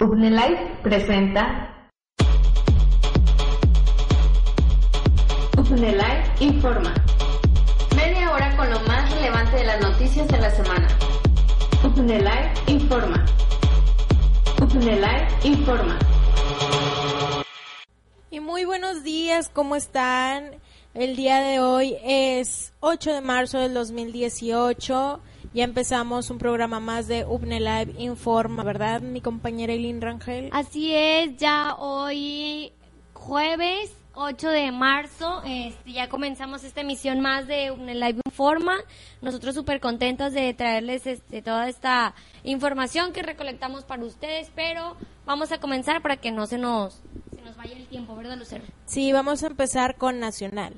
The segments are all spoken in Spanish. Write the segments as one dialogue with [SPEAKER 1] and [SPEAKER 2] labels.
[SPEAKER 1] Life presenta Life informa. Media hora con lo más relevante de las noticias de la semana. Life informa. Life informa.
[SPEAKER 2] Y muy buenos días, ¿cómo están? El día de hoy es 8 de marzo del 2018. Ya empezamos un programa más de UPNE Live Informa, ¿verdad, mi compañera Eileen Rangel?
[SPEAKER 3] Así es, ya hoy jueves 8 de marzo, este, ya comenzamos esta emisión más de UPNE Live Informa. Nosotros súper contentos de traerles este, toda esta información que recolectamos para ustedes, pero vamos a comenzar para que no se nos, se nos vaya el tiempo, ¿verdad, Lucero?
[SPEAKER 2] Sí, vamos a empezar con Nacional.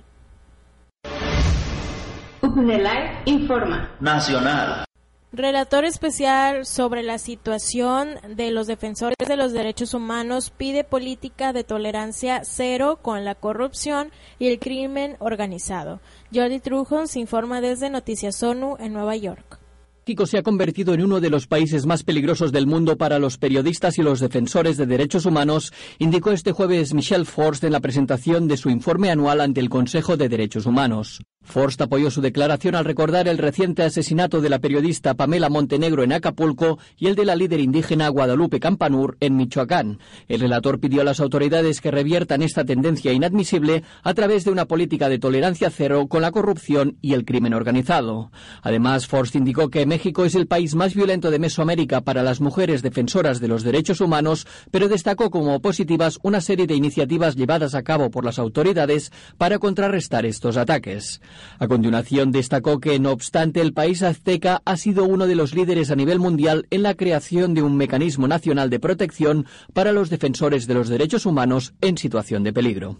[SPEAKER 1] UPNELAE informa.
[SPEAKER 4] Nacional.
[SPEAKER 2] Relator especial sobre la situación de los defensores de los derechos humanos pide política de tolerancia cero con la corrupción y el crimen organizado. Jordi Trujos informa desde Noticias ONU en Nueva York.
[SPEAKER 5] México se ha convertido en uno de los países más peligrosos del mundo para los periodistas y los defensores de derechos humanos, indicó este jueves Michelle Forst en la presentación de su informe anual ante el Consejo de Derechos Humanos. Forst apoyó su declaración al recordar el reciente asesinato de la periodista Pamela Montenegro en Acapulco y el de la líder indígena Guadalupe Campanur en Michoacán. El relator pidió a las autoridades que reviertan esta tendencia inadmisible a través de una política de tolerancia cero con la corrupción y el crimen organizado. Además, Forst indicó que México es el país más violento de Mesoamérica para las mujeres defensoras de los derechos humanos, pero destacó como positivas una serie de iniciativas llevadas a cabo por las autoridades para contrarrestar estos ataques. A continuación, destacó que, no obstante, el país azteca ha sido uno de los líderes a nivel mundial en la creación de un mecanismo nacional de protección para los defensores de los derechos humanos en situación de peligro.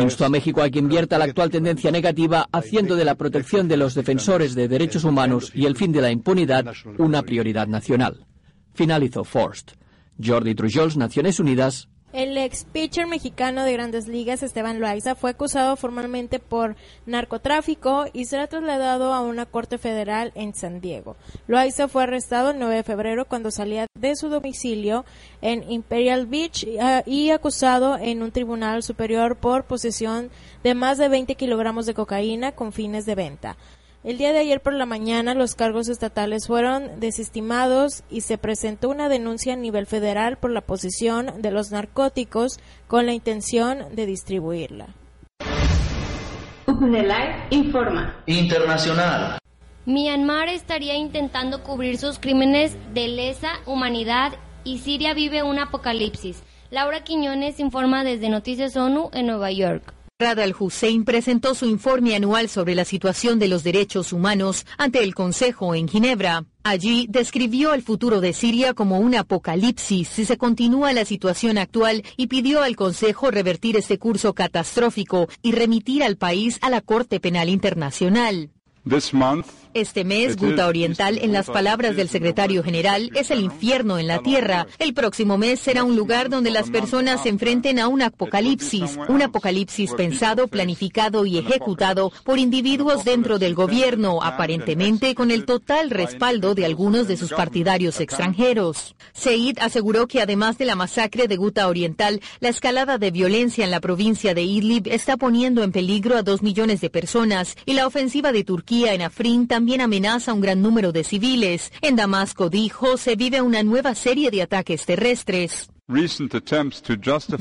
[SPEAKER 5] Insto a México a que invierta la actual tendencia negativa, haciendo de la protección de los defensores de derechos humanos y el fin de la impunidad una prioridad nacional. Finalizó Forst. Jordi Trujols, Naciones Unidas,
[SPEAKER 2] el ex pitcher mexicano de grandes ligas, Esteban Loaiza, fue acusado formalmente por narcotráfico y será trasladado a una corte federal en San Diego. Loaiza fue arrestado el 9 de febrero cuando salía de su domicilio en Imperial Beach uh, y acusado en un tribunal superior por posesión de más de 20 kilogramos de cocaína con fines de venta. El día de ayer por la mañana los cargos estatales fueron desestimados y se presentó una denuncia a nivel federal por la posesión de los narcóticos con la intención de distribuirla.
[SPEAKER 1] informa.
[SPEAKER 4] Internacional.
[SPEAKER 3] Myanmar estaría intentando cubrir sus crímenes de lesa humanidad y Siria vive un apocalipsis. Laura Quiñones informa desde Noticias ONU en Nueva York.
[SPEAKER 6] al-Hussein presentó su informe anual sobre la situación de los derechos humanos ante el Consejo en Ginebra. Allí describió el futuro de Siria como un apocalipsis si se continúa la situación actual y pidió al Consejo revertir este curso catastrófico y remitir al país a la Corte Penal Internacional. Este mes, Guta Oriental, en las palabras del secretario general, es el infierno en la tierra. El próximo mes será un lugar donde las personas se enfrenten a un apocalipsis, un apocalipsis pensado, planificado y ejecutado por individuos dentro del gobierno, aparentemente con el total respaldo de algunos de sus partidarios extranjeros. Seid aseguró que además de la masacre de Guta Oriental, la escalada de violencia en la provincia de Idlib está poniendo en peligro a dos millones de personas y la ofensiva de Turquía en Afrin también amenaza a un gran número de civiles. En Damasco, dijo, se vive una nueva serie de ataques terrestres.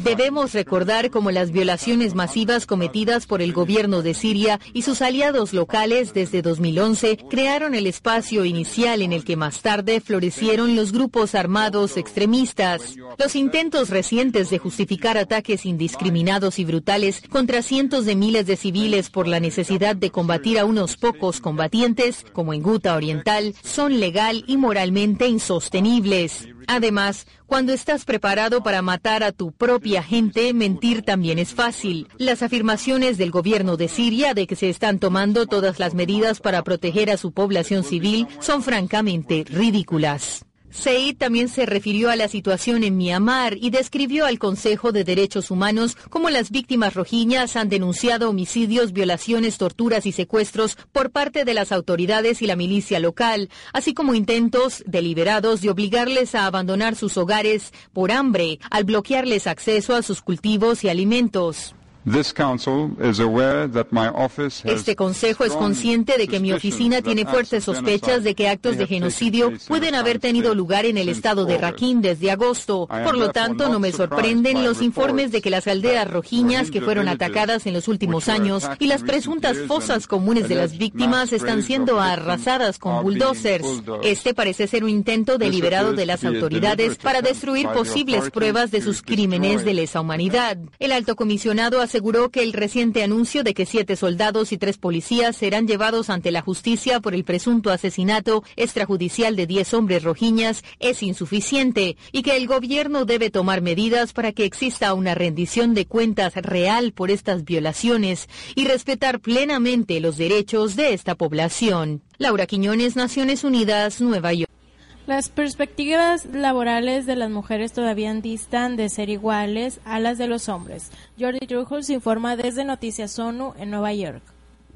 [SPEAKER 6] Debemos recordar cómo las violaciones masivas cometidas por el gobierno de Siria y sus aliados locales desde 2011 crearon el espacio inicial en el que más tarde florecieron los grupos armados extremistas. Los intentos recientes de justificar ataques indiscriminados y brutales contra cientos de miles de civiles por la necesidad de combatir a unos pocos combatientes, como en Guta Oriental, son legal y moralmente insostenibles. Además, cuando estás preparado para matar a tu propia gente, mentir también es fácil. Las afirmaciones del gobierno de Siria de que se están tomando todas las medidas para proteger a su población civil son francamente ridículas. Said también se refirió a la situación en Myanmar y describió al Consejo de Derechos Humanos cómo las víctimas rojiñas han denunciado homicidios, violaciones, torturas y secuestros por parte de las autoridades y la milicia local, así como intentos deliberados de obligarles a abandonar sus hogares por hambre al bloquearles acceso a sus cultivos y alimentos. Este Consejo es consciente de que mi oficina tiene fuertes sospechas de que actos de genocidio pueden haber tenido lugar en el estado de Rakhine desde agosto. Por lo tanto, no me sorprenden los informes de que las aldeas rojiñas que fueron atacadas en los últimos años y las presuntas fosas comunes de las víctimas están siendo arrasadas con bulldozers. Este parece ser un intento deliberado de las autoridades para destruir posibles pruebas de sus crímenes de lesa humanidad. El alto comisionado aseguró que el reciente anuncio de que siete soldados y tres policías serán llevados ante la justicia por el presunto asesinato extrajudicial de diez hombres rojiñas es insuficiente y que el gobierno debe tomar medidas para que exista una rendición de cuentas real por estas violaciones y respetar plenamente los derechos de esta población. Laura Quiñones, Naciones Unidas, Nueva York.
[SPEAKER 2] Las perspectivas laborales de las mujeres todavía distan de ser iguales a las de los hombres. Jordi Trujillo informa desde Noticias ONU en Nueva York.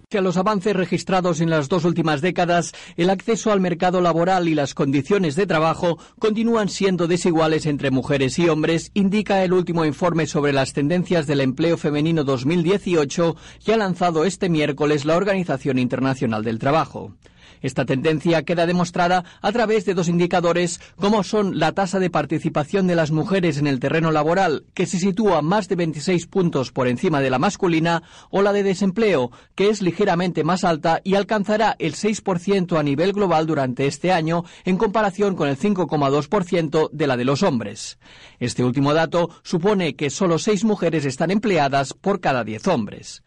[SPEAKER 5] Que los avances registrados en las dos últimas décadas, el acceso al mercado laboral y las condiciones de trabajo continúan siendo desiguales entre mujeres y hombres, indica el último informe sobre las tendencias del empleo femenino 2018 que ha lanzado este miércoles la Organización Internacional del Trabajo. Esta tendencia queda demostrada a través de dos indicadores como son la tasa de participación de las mujeres en el terreno laboral, que se sitúa más de 26 puntos por encima de la masculina, o la de desempleo, que es ligeramente más alta y alcanzará el 6% a nivel global durante este año en comparación con el 5,2% de la de los hombres. Este último dato supone que solo seis mujeres están empleadas por cada diez hombres.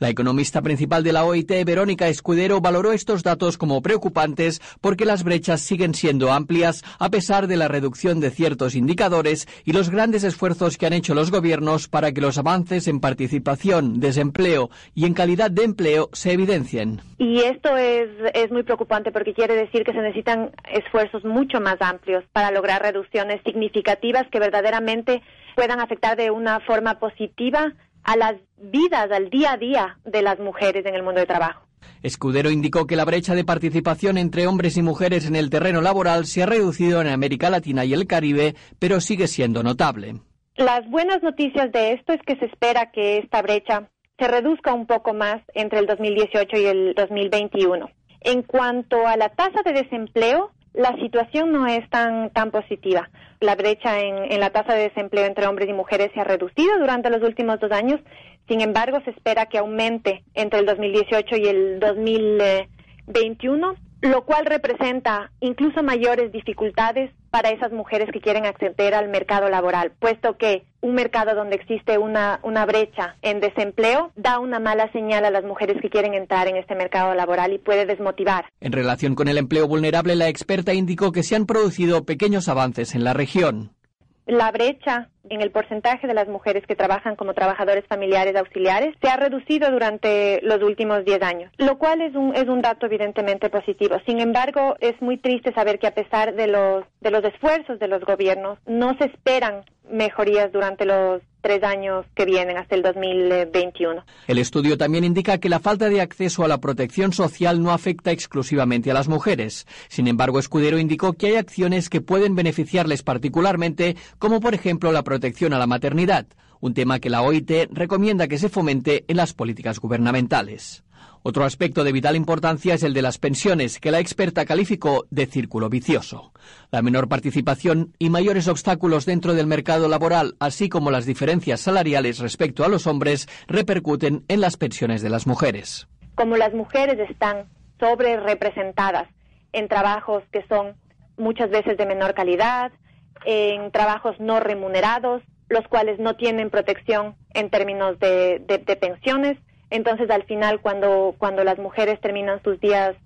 [SPEAKER 5] La economista principal de la OIT, Verónica Escudero, valoró estos datos como preocupantes porque las brechas siguen siendo amplias a pesar de la reducción de ciertos indicadores y los grandes esfuerzos que han hecho los gobiernos para que los avances en participación, desempleo y en calidad de empleo se evidencien.
[SPEAKER 7] Y esto es, es muy preocupante porque quiere decir que se necesitan esfuerzos mucho más amplios para lograr reducciones significativas que verdaderamente puedan afectar de una forma positiva a las vidas, al día a día de las mujeres en el mundo de trabajo.
[SPEAKER 5] Escudero indicó que la brecha de participación entre hombres y mujeres en el terreno laboral se ha reducido en América Latina y el Caribe, pero sigue siendo notable.
[SPEAKER 7] Las buenas noticias de esto es que se espera que esta brecha se reduzca un poco más entre el 2018 y el 2021. En cuanto a la tasa de desempleo, la situación no es tan, tan positiva. La brecha en, la tasa de desempleo entre hombres y mujeres se ha reducido durante los últimos dos años. Sin embargo, se espera que aumente entre el 2018 y el 2021 lo cual representa incluso mayores dificultades para esas mujeres que quieren acceder al mercado laboral, puesto que un mercado donde existe una, una brecha en desempleo da una mala señal a las mujeres que quieren entrar en este mercado laboral y puede desmotivar.
[SPEAKER 5] En relación con el empleo vulnerable, la experta indicó que se han producido pequeños avances en la región.
[SPEAKER 7] La brecha en el porcentaje de las mujeres que trabajan como trabajadores familiares auxiliares se ha reducido durante los últimos 10 años, lo cual es un, es un dato evidentemente positivo. Sin embargo, es muy triste saber que a pesar de los, de los esfuerzos de los gobiernos, no se esperan mejorías durante los tres años que vienen hasta el 2021.
[SPEAKER 5] El estudio también indica que la falta de acceso a la protección social no afecta exclusivamente a las mujeres. Sin embargo, Escudero indicó que hay acciones que pueden beneficiarles particularmente, como por ejemplo la protección a la maternidad, un tema que la OIT recomienda que se fomente en las políticas gubernamentales. Otro aspecto de vital importancia es el de las pensiones, que la experta calificó de círculo vicioso. La menor participación y mayores obstáculos dentro del mercado laboral, así como las diferencias salariales respecto a los hombres, repercuten en las pensiones de las mujeres.
[SPEAKER 7] Como las mujeres están sobre representadas en trabajos que son muchas veces de menor calidad, en trabajos no remunerados, los cuales no tienen protección en términos de, pensiones. Entonces, al final, cuando, cuando las mujeres terminan sus días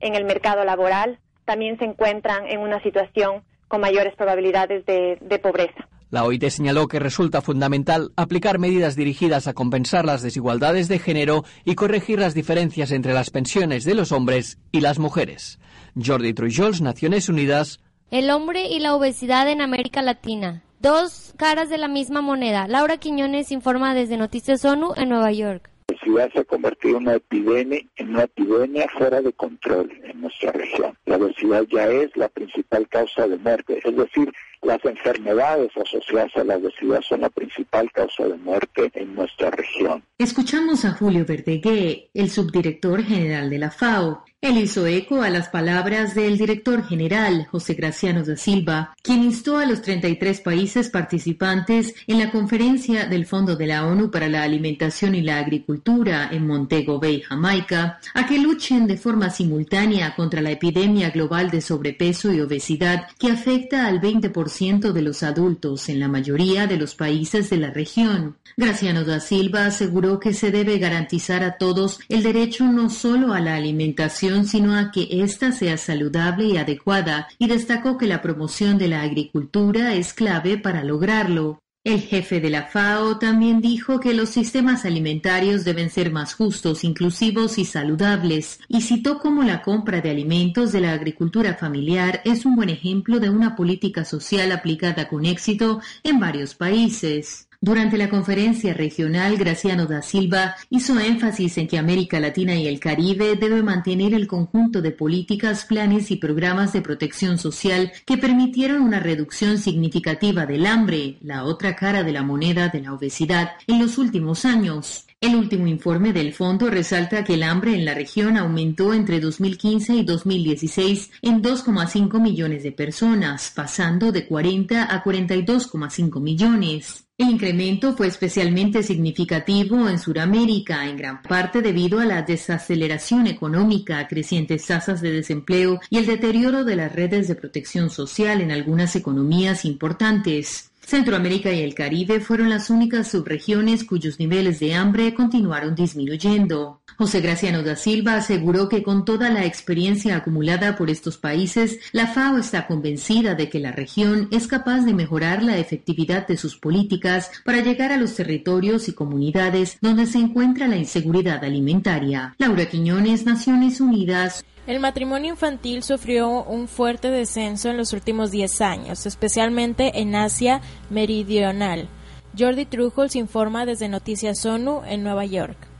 [SPEAKER 7] en el mercado laboral, también se encuentran en una situación con mayores probabilidades de, de pobreza.
[SPEAKER 5] La OIT señaló que resulta fundamental aplicar medidas dirigidas a compensar las desigualdades de género y corregir las diferencias entre las pensiones de los hombres y las mujeres. Jordi Trujols, Naciones Unidas.
[SPEAKER 3] El hombre y la obesidad en América Latina. Dos caras de la misma moneda. Laura Quiñones informa desde Noticias ONU en Nueva York.
[SPEAKER 8] Obesidad se ha convertido en una epidemia, en una epidemia fuera de control en nuestra región. La obesidad ya es la principal causa de muerte, es decir, las enfermedades asociadas a la obesidad son la principal causa de muerte en nuestra región.
[SPEAKER 9] Escuchamos a Julio Verdegué, el subdirector general de la FAO. Él hizo eco a las palabras del director general, José Graciano da Silva, quien instó a los 33 países participantes en la conferencia del Fondo de la ONU para la Alimentación y la Agricultura en Montego Bay, Jamaica, a que luchen de forma simultánea contra la epidemia global de sobrepeso y obesidad que afecta al 20% de los adultos en la mayoría de los países de la región. Graciano da Silva aseguró que se debe garantizar a todos el derecho no solo a la alimentación, sino a que ésta sea saludable y adecuada, y destacó que la promoción de la agricultura es clave para lograrlo. El jefe de la FAO también dijo que los sistemas alimentarios deben ser más justos, inclusivos y saludables, y citó cómo la compra de alimentos de la agricultura familiar es un buen ejemplo de una política social aplicada con éxito en varios países. Durante la conferencia regional, Graciano da Silva hizo énfasis en que América Latina y el Caribe debe mantener el conjunto de políticas, planes y programas de protección social que permitieron una reducción significativa del hambre, la otra cara de la moneda de la obesidad, en los últimos años. El último informe del fondo resalta que el hambre en la región aumentó entre 2015 y 2016 en 2,5 millones de personas, pasando de 40 a 42,5 millones. El incremento fue especialmente significativo en Sudamérica, en gran parte debido a la desaceleración económica, crecientes tasas de desempleo y el deterioro de las redes de protección social en algunas economías importantes. Centroamérica y el Caribe fueron las únicas subregiones cuyos niveles de hambre continuaron disminuyendo. José Graciano da Silva aseguró que con toda la experiencia acumulada por estos países, la FAO está convencida de que la región es capaz de mejorar la efectividad de sus políticas para llegar a los territorios y comunidades donde se encuentra la inseguridad alimentaria. Laura Quiñones, Naciones Unidas.
[SPEAKER 2] El matrimonio infantil sufrió un fuerte descenso en los últimos 10 años, especialmente en Asia Meridional. Jordi Trujols informa desde Noticias ONU en Nueva York.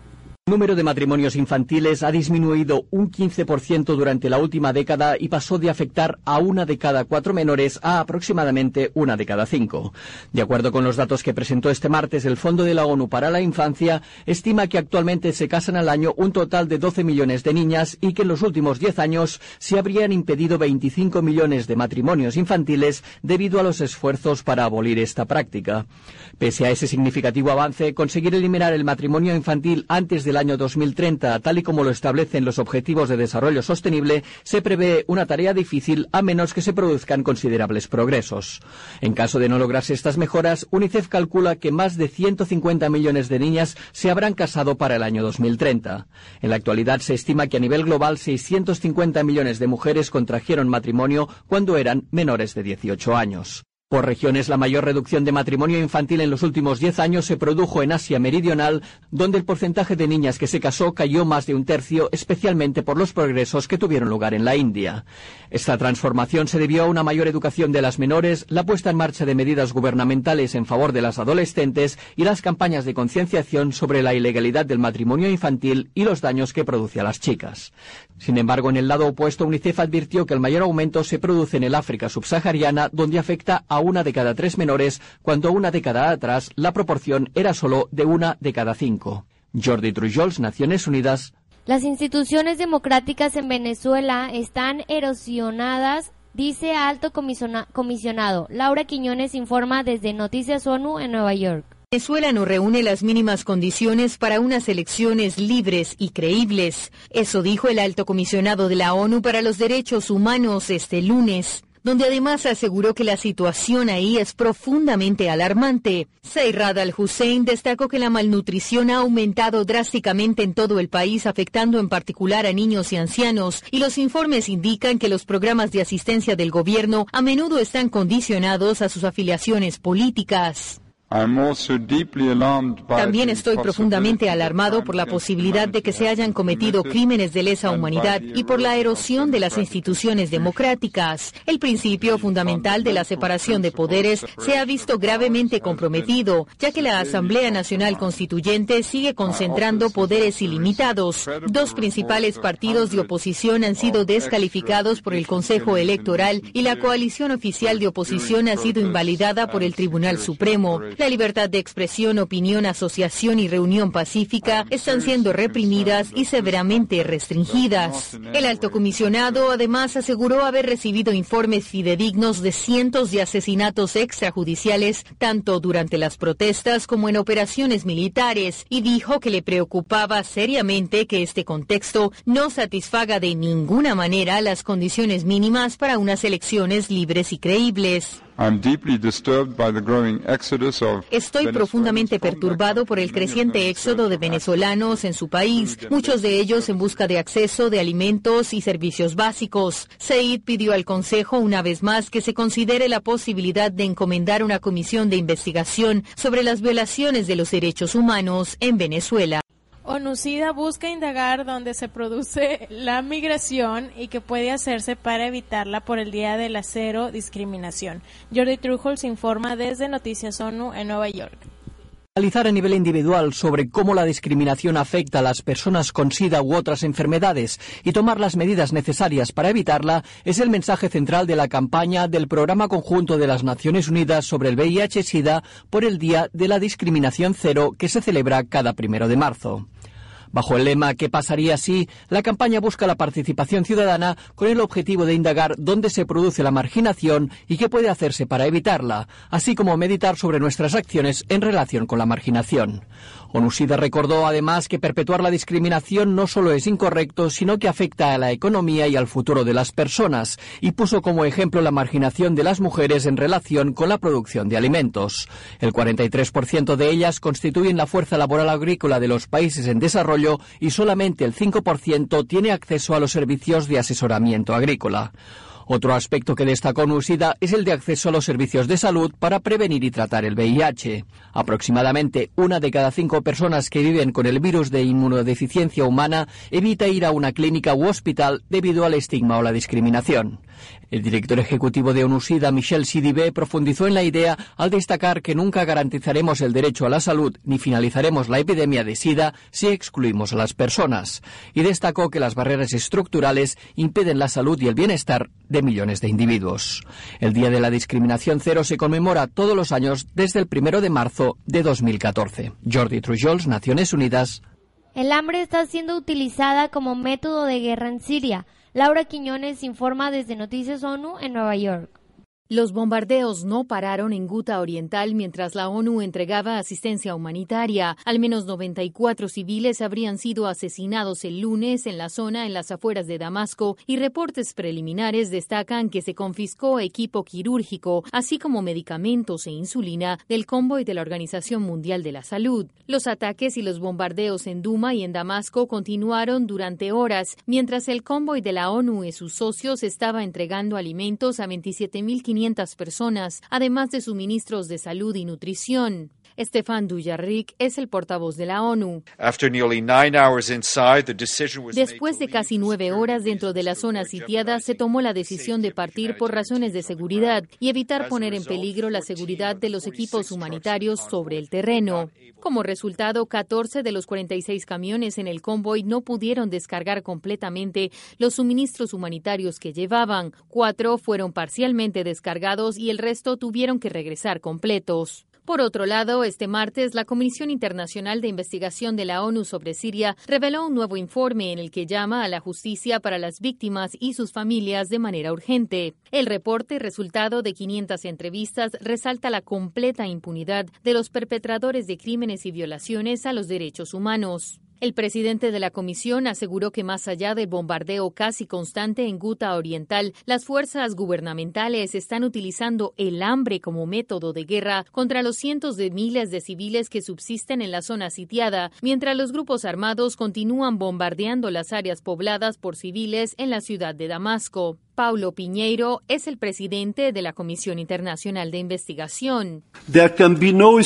[SPEAKER 5] El número de matrimonios infantiles ha disminuido un 15% durante la última década y pasó de afectar a una de cada cuatro menores a aproximadamente una de cada cinco. De acuerdo con los datos que presentó este martes el Fondo de la ONU para la Infancia, estima que actualmente se casan al año un total de 12 millones de niñas y que en los últimos 10 años se habrían impedido 25 millones de matrimonios infantiles debido a los esfuerzos para abolir esta práctica. Pese a ese significativo avance, conseguir eliminar el matrimonio infantil antes de el año 2030, tal y como lo establecen los Objetivos de Desarrollo Sostenible, se prevé una tarea difícil a menos que se produzcan considerables progresos. En caso de no lograrse estas mejoras, UNICEF calcula que más de 150 millones de niñas se habrán casado para el año 2030. En la actualidad se estima que a nivel global 650 millones de mujeres contrajeron matrimonio cuando eran menores de 18 años. Por regiones, la mayor reducción de matrimonio infantil en los últimos 10 años se produjo en Asia Meridional, donde el porcentaje de niñas que se casó cayó más de un tercio, especialmente por los progresos que tuvieron lugar en la India. Esta transformación se debió a una mayor educación de las menores, la puesta en marcha de medidas gubernamentales en favor de las adolescentes y las campañas de concienciación sobre la ilegalidad del matrimonio infantil y los daños que produce a las chicas. Sin embargo, en el lado opuesto, UNICEF advirtió que el mayor aumento se produce en el África subsahariana, donde afecta a una de cada tres menores, cuando una década atrás la proporción era solo de una de cada cinco. Jordi Trujols, Naciones Unidas.
[SPEAKER 3] Las instituciones democráticas en Venezuela están erosionadas, dice alto comisionado. Laura Quiñones informa desde Noticias ONU en Nueva York.
[SPEAKER 6] Venezuela no reúne las mínimas condiciones para unas elecciones libres y creíbles. Eso dijo el alto comisionado de la ONU para los Derechos Humanos este lunes donde además aseguró que la situación ahí es profundamente alarmante. Seyrad al-Hussein destacó que la malnutrición ha aumentado drásticamente en todo el país, afectando en particular a niños y ancianos, y los informes indican que los programas de asistencia del gobierno a menudo están condicionados a sus afiliaciones políticas. También estoy profundamente alarmado por la posibilidad de que se hayan cometido crímenes de lesa humanidad y por la erosión de las instituciones democráticas. El principio fundamental de la separación de poderes se ha visto gravemente comprometido, ya que la Asamblea Nacional Constituyente sigue concentrando poderes ilimitados. Dos principales partidos de oposición han sido descalificados por el Consejo Electoral y la coalición oficial de oposición ha sido invalidada por el Tribunal Supremo. La libertad de expresión, opinión, asociación y reunión pacífica están siendo reprimidas y severamente restringidas. El alto comisionado además aseguró haber recibido informes fidedignos de cientos de asesinatos extrajudiciales, tanto durante las protestas como en operaciones militares, y dijo que le preocupaba seriamente que este contexto no satisfaga de ninguna manera las condiciones mínimas para unas elecciones libres y creíbles. Estoy profundamente perturbado por el creciente éxodo de venezolanos en su país, muchos de ellos en busca de acceso de alimentos y servicios básicos. Said pidió al Consejo una vez más que se considere la posibilidad de encomendar una comisión de investigación sobre las violaciones de los derechos humanos en Venezuela.
[SPEAKER 2] ONUCIDA busca indagar dónde se produce la migración y qué puede hacerse para evitarla por el Día de la Cero Discriminación. Jordi Trujols informa desde Noticias ONU en Nueva York.
[SPEAKER 5] Analizar a nivel individual sobre cómo la discriminación afecta a las personas con SIDA u otras enfermedades y tomar las medidas necesarias para evitarla es el mensaje central de la campaña del Programa Conjunto de las Naciones Unidas sobre el VIH-Sida por el Día de la Discriminación Cero que se celebra cada primero de marzo. Bajo el lema ¿Qué pasaría si? La campaña busca la participación ciudadana con el objetivo de indagar dónde se produce la marginación y qué puede hacerse para evitarla, así como meditar sobre nuestras acciones en relación con la marginación. ONUSIDA recordó además que perpetuar la discriminación no solo es incorrecto, sino que afecta a la economía y al futuro de las personas, y puso como ejemplo la marginación de las mujeres en relación con la producción de alimentos. El 43% de ellas constituyen la fuerza laboral agrícola de los países en desarrollo y solamente el 5% tiene acceso a los servicios de asesoramiento agrícola. Otro aspecto que destacó Nusida es el de acceso a los servicios de salud para prevenir y tratar el VIH. Aproximadamente una de cada cinco personas que viven con el virus de inmunodeficiencia humana evita ir a una clínica u hospital debido al estigma o la discriminación. El director ejecutivo de ONUSIDA, Michel Sidibé, profundizó en la idea al destacar que nunca garantizaremos el derecho a la salud ni finalizaremos la epidemia de SIDA si excluimos a las personas. Y destacó que las barreras estructurales impiden la salud y el bienestar de millones de individuos. El Día de la Discriminación Cero se conmemora todos los años desde el primero de marzo de 2014. Jordi Trujols, Naciones Unidas.
[SPEAKER 3] El hambre está siendo utilizada como método de guerra en Siria. Laura Quiñones informa desde Noticias ONU en Nueva York.
[SPEAKER 6] Los bombardeos no pararon en Guta Oriental mientras la ONU entregaba asistencia humanitaria. Al menos 94 civiles habrían sido asesinados el lunes en la zona en las afueras de Damasco y reportes preliminares destacan que se confiscó equipo quirúrgico, así como medicamentos e insulina del convoy de la Organización Mundial de la Salud. Los ataques y los bombardeos en Duma y en Damasco continuaron durante horas, mientras el convoy de la ONU y sus socios estaba entregando alimentos a 27.500 personas, además de suministros de salud y nutrición. Estefan Dujarric es el portavoz de la ONU. Después de casi nueve horas dentro de la zona sitiada, se tomó la decisión de partir por razones de seguridad y evitar poner en peligro la seguridad de los equipos humanitarios sobre el terreno. Como resultado, 14 de los 46 camiones en el convoy no pudieron descargar completamente los suministros humanitarios que llevaban. Cuatro fueron parcialmente descargados y el resto tuvieron que regresar completos. Por otro lado, este martes, la Comisión Internacional de Investigación de la ONU sobre Siria reveló un nuevo informe en el que llama a la justicia para las víctimas y sus familias de manera urgente. El reporte, resultado de 500 entrevistas, resalta la completa impunidad de los perpetradores de crímenes y violaciones a los derechos humanos. El presidente de la comisión aseguró que más allá del bombardeo casi constante en Guta Oriental, las fuerzas gubernamentales están utilizando el hambre como método de guerra contra los cientos de miles de civiles que subsisten en la zona sitiada, mientras los grupos armados continúan bombardeando las áreas pobladas por civiles en la ciudad de Damasco. Paulo Piñeiro es el presidente de la Comisión Internacional de Investigación. No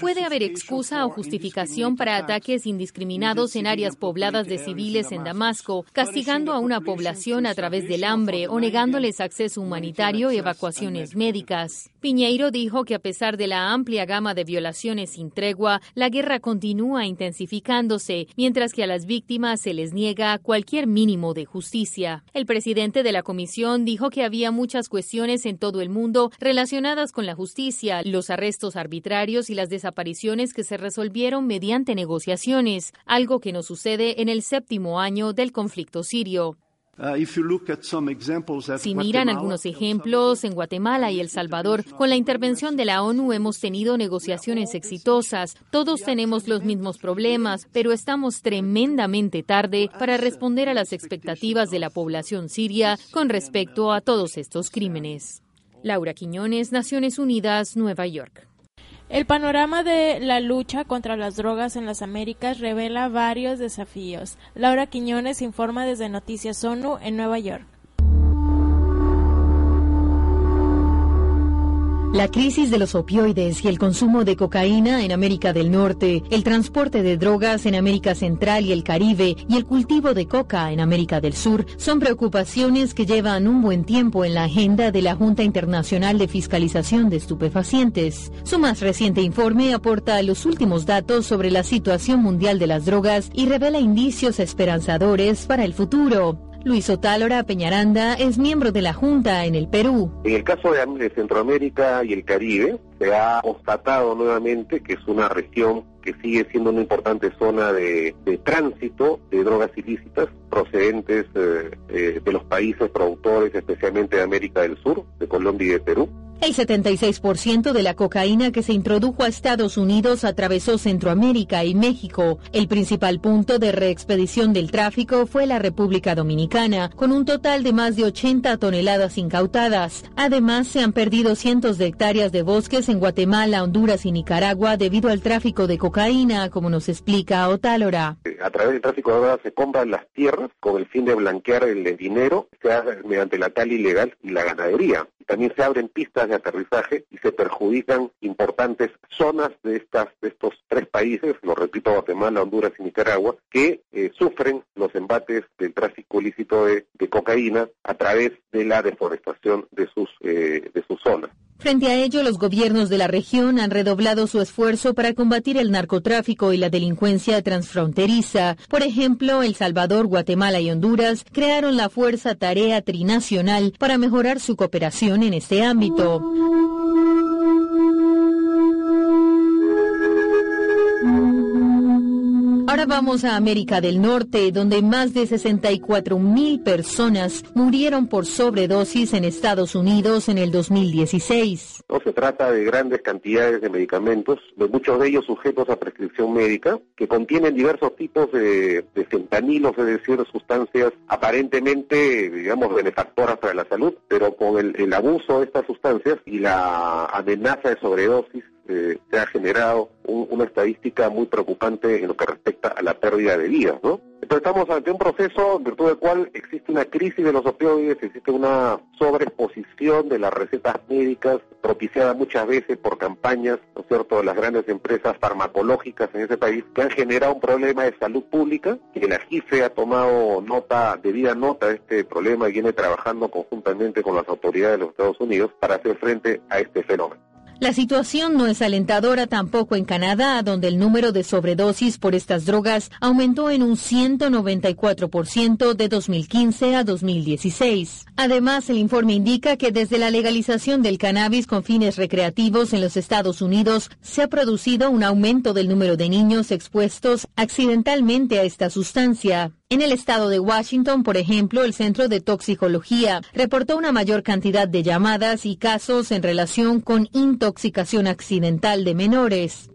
[SPEAKER 6] puede haber excusa o justificación para ataques indiscriminados en áreas pobladas de civiles en Damasco, castigando a una población a través del hambre o negándoles acceso humanitario y evacuaciones médicas. Piñeiro dijo que a pesar de la amplia gama de violaciones sin tregua, la guerra continúa intensificándose, mientras que a las víctimas se les niega cualquier mínimo de justicia. El presidente de la comisión dijo que había muchas cuestiones en todo el mundo relacionadas con la justicia, los arrestos arbitrarios y las desapariciones que se resolvieron mediante negociaciones, algo que no sucede en el séptimo año del conflicto sirio. Uh, si miran algunos ejemplos, en Guatemala y El Salvador, con la intervención de la ONU hemos tenido negociaciones exitosas. Todos tenemos los mismos problemas, pero estamos tremendamente tarde para responder a las expectativas de la población siria con respecto a todos estos crímenes. Laura Quiñones, Naciones Unidas, Nueva York.
[SPEAKER 2] El panorama de la lucha contra las drogas en las Américas revela varios desafíos. Laura Quiñones informa desde Noticias ONU en Nueva York.
[SPEAKER 6] La crisis de los opioides y el consumo de cocaína en América del Norte, el transporte de drogas en América Central y el Caribe y el cultivo de coca en América del Sur son preocupaciones que llevan un buen tiempo en la agenda de la Junta Internacional de Fiscalización de Estupefacientes. Su más reciente informe aporta los últimos datos sobre la situación mundial de las drogas y revela indicios esperanzadores para el futuro. Luis Otálora Peñaranda es miembro de la Junta en el Perú.
[SPEAKER 10] En el caso de Centroamérica y el Caribe, se ha constatado nuevamente que es una región que sigue siendo una importante zona de, tránsito de drogas ilícitas procedentes eh, eh, de los países productores, especialmente de América del Sur, de Colombia y de Perú.
[SPEAKER 6] El 76% de la cocaína que se introdujo a Estados Unidos atravesó Centroamérica y México. El principal punto de reexpedición del tráfico fue la República Dominicana, con un total de más de 80 toneladas incautadas. Además, se han perdido cientos de hectáreas de bosques en Guatemala, Honduras y Nicaragua debido al tráfico de cocaína, como nos explica Otálora.
[SPEAKER 10] A través del tráfico de drogas se compran las tierras con el fin de blanquear el dinero, se hace mediante la tal ilegal y la ganadería. También se abren pistas de aterrizaje y se perjudican importantes zonas de estas de estos tres países, lo repito, Guatemala, Honduras y Nicaragua, que eh, sufren los embates del tráfico ilícito de, cocaína a través de la deforestación de sus eh, de sus zonas.
[SPEAKER 6] Frente a ello, los gobiernos de la región han redoblado su esfuerzo para combatir el narcotráfico y la delincuencia transfronteriza. Por ejemplo, El Salvador, Guatemala y Honduras crearon la Fuerza Tarea Trinacional para mejorar su cooperación en este ámbito. Ahora vamos a América del Norte, donde más de 64 mil personas murieron por sobredosis en Estados Unidos en el 2016.
[SPEAKER 10] No se trata de grandes cantidades de medicamentos, muchos de ellos sujetos a prescripción médica, que contienen diversos tipos de, de fentanilos, es decir, sustancias aparentemente, digamos, benefactoras para la salud, pero con el, el abuso de estas sustancias y la amenaza de sobredosis eh, se ha generado una estadística muy preocupante en lo que respecta a la pérdida de vidas, ¿no? Entonces estamos ante un proceso en virtud del cual existe una crisis de los opioides, existe una sobreexposición de las recetas médicas propiciada muchas veces por campañas, ¿no es cierto?, de las grandes empresas farmacológicas en ese país, que han generado un problema de salud pública, que la GIFE ha tomado nota, debida nota de este problema y viene trabajando conjuntamente con las autoridades de los Estados Unidos para hacer frente a este fenómeno.
[SPEAKER 6] La situación no es alentadora tampoco en Canadá, donde el número de sobredosis por estas drogas aumentó en un 194% de 2015 a 2016. Además, el informe indica que desde la legalización del cannabis con fines recreativos en los Estados Unidos se ha producido un aumento del número de niños expuestos accidentalmente a esta sustancia. En el estado de Washington, por ejemplo, el Centro de Toxicología reportó una mayor cantidad de llamadas y casos en relación con intoxicación accidental de menores.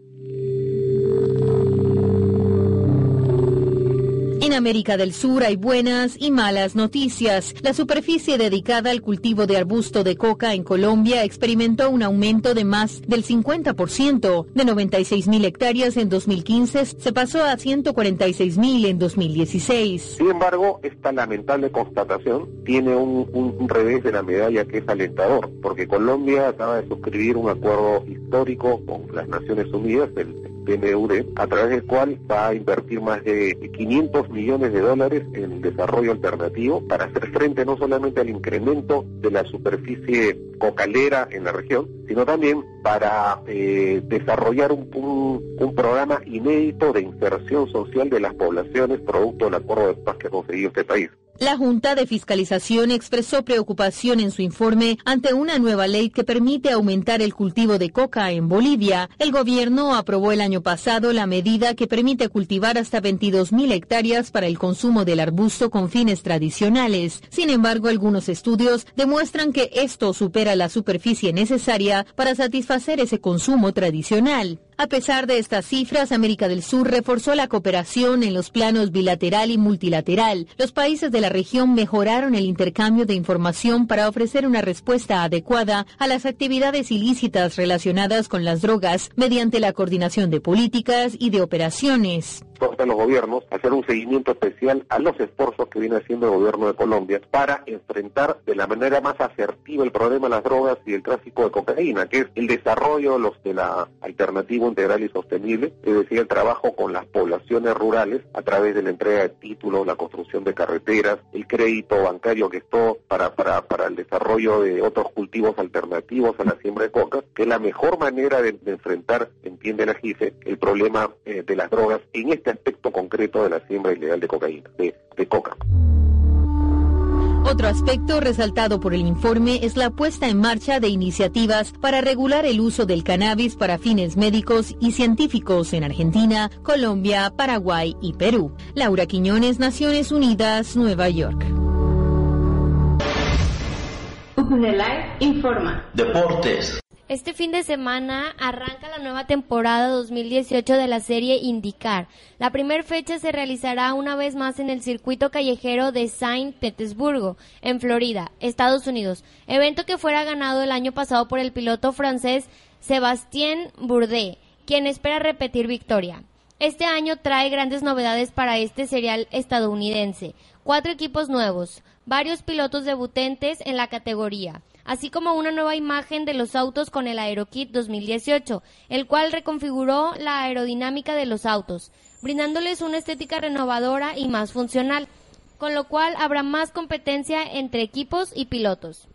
[SPEAKER 6] En América del Sur hay buenas y malas noticias. La superficie dedicada al cultivo de arbusto de coca en Colombia experimentó un aumento de más del 50%. De 96 mil hectáreas en 2015 se pasó a 146 mil en 2016.
[SPEAKER 10] Sin embargo, esta lamentable constatación tiene un, revés de la medalla que es alentador, porque Colombia acaba de suscribir un acuerdo histórico con las Naciones Unidas, el PNUD, a través del cual va a invertir más de 500 millones de dólares en desarrollo alternativo para hacer frente no solamente al incremento de la superficie cocalera en la región, sino también para eh, desarrollar un, un, un, programa inédito de inserción social de las poblaciones producto del acuerdo de paz que ha conseguido este país.
[SPEAKER 6] La Junta de Fiscalización expresó preocupación en su informe ante una nueva ley que permite aumentar el cultivo de coca en Bolivia. El gobierno aprobó el año pasado la medida que permite cultivar hasta 22 mil hectáreas para el consumo del arbusto con fines tradicionales. Sin embargo, algunos estudios demuestran que esto supera la superficie necesaria para satisfacer ese consumo tradicional. A pesar de estas cifras, América del Sur reforzó la cooperación en los planos bilateral y multilateral. Los países de la región mejoraron el intercambio de información para ofrecer una respuesta adecuada a las actividades ilícitas relacionadas con las drogas mediante la coordinación de políticas y de operaciones
[SPEAKER 10] a los gobiernos hacer un seguimiento especial a los esfuerzos que viene haciendo el gobierno de Colombia para enfrentar de la manera más asertiva el problema de las drogas y el tráfico de cocaína, que es el desarrollo los de la alternativa integral y sostenible, es decir, el trabajo con las poblaciones rurales a través de la entrega de títulos, la construcción de carreteras, el crédito bancario que es todo para, para, para el desarrollo de otros cultivos alternativos a la siembra de coca, que es la mejor manera de, de enfrentar, entiende la GIFE, el problema eh, de las drogas en este aspecto concreto de la siembra ilegal de cocaína, de, de coca.
[SPEAKER 6] Otro aspecto resaltado por el informe es la puesta en marcha de iniciativas para regular el uso del cannabis para fines médicos y científicos en Argentina, Colombia, Paraguay y Perú. Laura Quiñones, Naciones Unidas, Nueva York.
[SPEAKER 1] informa.
[SPEAKER 4] Deportes.
[SPEAKER 3] Este fin de semana arranca la nueva temporada 2018 de la serie IndyCar. La primera fecha se realizará una vez más en el circuito callejero de Saint Petersburgo, en Florida, Estados Unidos, evento que fuera ganado el año pasado por el piloto francés Sébastien Bourdais, quien espera repetir victoria. Este año trae grandes novedades para este serial estadounidense. Cuatro equipos nuevos, varios pilotos debutentes en la categoría así como una nueva imagen de los autos con el AeroKit 2018, el cual reconfiguró la aerodinámica de los autos, brindándoles una estética renovadora y más funcional, con lo cual habrá más competencia entre equipos y pilotos.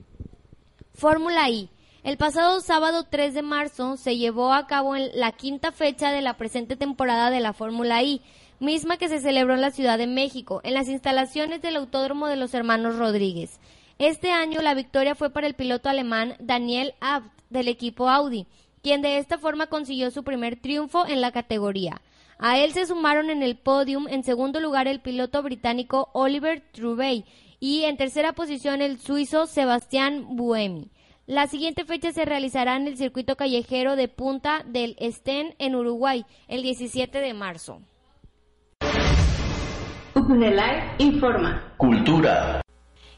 [SPEAKER 3] Fórmula I. El pasado sábado 3 de marzo se llevó a cabo la quinta fecha de la presente temporada de la Fórmula I, misma que se celebró en la Ciudad de México, en las instalaciones del Autódromo de los Hermanos Rodríguez. Este año la victoria fue para el piloto alemán Daniel Abt del equipo Audi, quien de esta forma consiguió su primer triunfo en la categoría. A él se sumaron en el podium en segundo lugar el piloto británico Oliver Trubey y en tercera posición el suizo Sebastián Buemi. La siguiente fecha se realizará en el circuito callejero de Punta del Estén en Uruguay el 17 de marzo.
[SPEAKER 1] informa.
[SPEAKER 4] Cultura.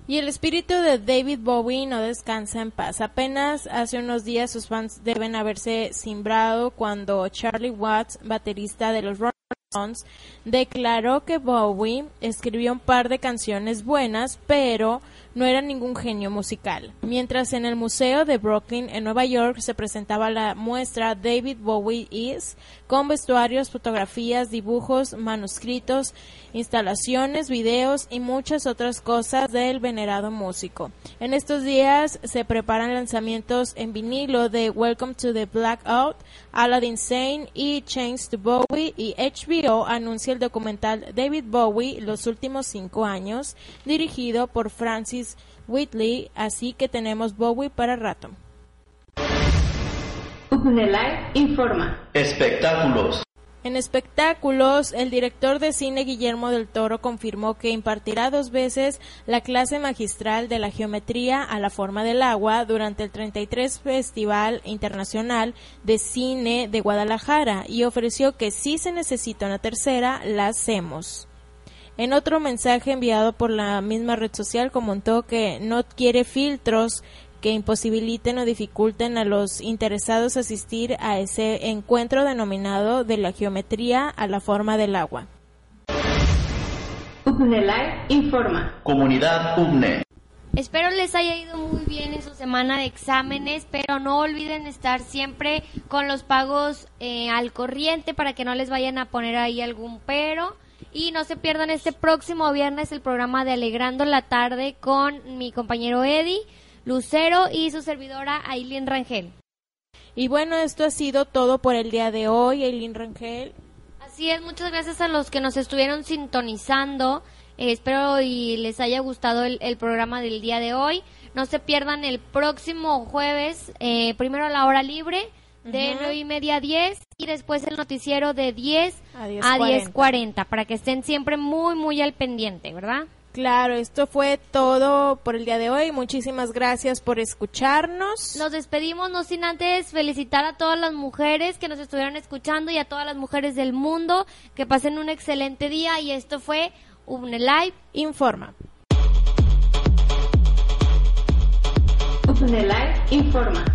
[SPEAKER 2] Y el espíritu de David Bowie no descansa en paz. Apenas hace unos días sus fans deben haberse simbrado cuando Charlie Watts, baterista de los Rolling Stones, declaró que Bowie escribió un par de canciones buenas, pero no era ningún genio musical. Mientras en el Museo de Brooklyn en Nueva York se presentaba la muestra David Bowie Is, con vestuarios, fotografías, dibujos, manuscritos, instalaciones, videos y muchas otras cosas del venerado músico. En estos días se preparan lanzamientos en vinilo de Welcome to the Blackout, Aladdin Sane y Chains to Bowie y HBO anuncia el documental David Bowie Los últimos cinco años, dirigido por Francis Whitley, así que tenemos Bowie para rato.
[SPEAKER 4] informa. Espectáculos.
[SPEAKER 2] En espectáculos, el director de cine Guillermo del Toro confirmó que impartirá dos veces la clase magistral de la geometría a la forma del agua durante el 33 Festival Internacional de Cine de Guadalajara y ofreció que si se necesita una tercera, la hacemos. En otro mensaje enviado por la misma red social comentó que no quiere filtros que imposibiliten o dificulten a los interesados asistir a ese encuentro denominado de la geometría a la forma del agua.
[SPEAKER 4] informa. Comunidad UBNE.
[SPEAKER 3] Espero les haya ido muy bien en su semana de exámenes, pero no olviden estar siempre con los pagos eh, al corriente para que no les vayan a poner ahí algún pero. Y no se pierdan este próximo viernes el programa de Alegrando la Tarde con mi compañero Eddie Lucero y su servidora Aileen Rangel.
[SPEAKER 2] Y bueno, esto ha sido todo por el día de hoy, Aileen Rangel.
[SPEAKER 3] Así es, muchas gracias a los que nos estuvieron sintonizando. Eh, espero y les haya gustado el, programa del día de hoy. No se pierdan el próximo jueves, eh, primero la hora libre, de nueve y media a 10 y después el noticiero de 10 a 10.40 para que estén siempre muy, muy al pendiente, ¿verdad?
[SPEAKER 2] Claro, esto fue todo por el día de hoy. Muchísimas gracias por escucharnos.
[SPEAKER 3] Nos despedimos, no sin antes felicitar a todas las mujeres que nos estuvieron escuchando y a todas las mujeres del mundo. Que pasen un excelente día y esto fue Live
[SPEAKER 2] Informa.
[SPEAKER 1] Live Informa.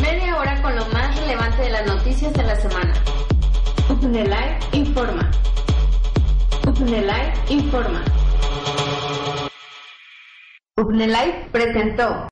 [SPEAKER 1] Media hora con lo más relevante de las noticias de la semana. Live Informa. Live Informa. Live presentó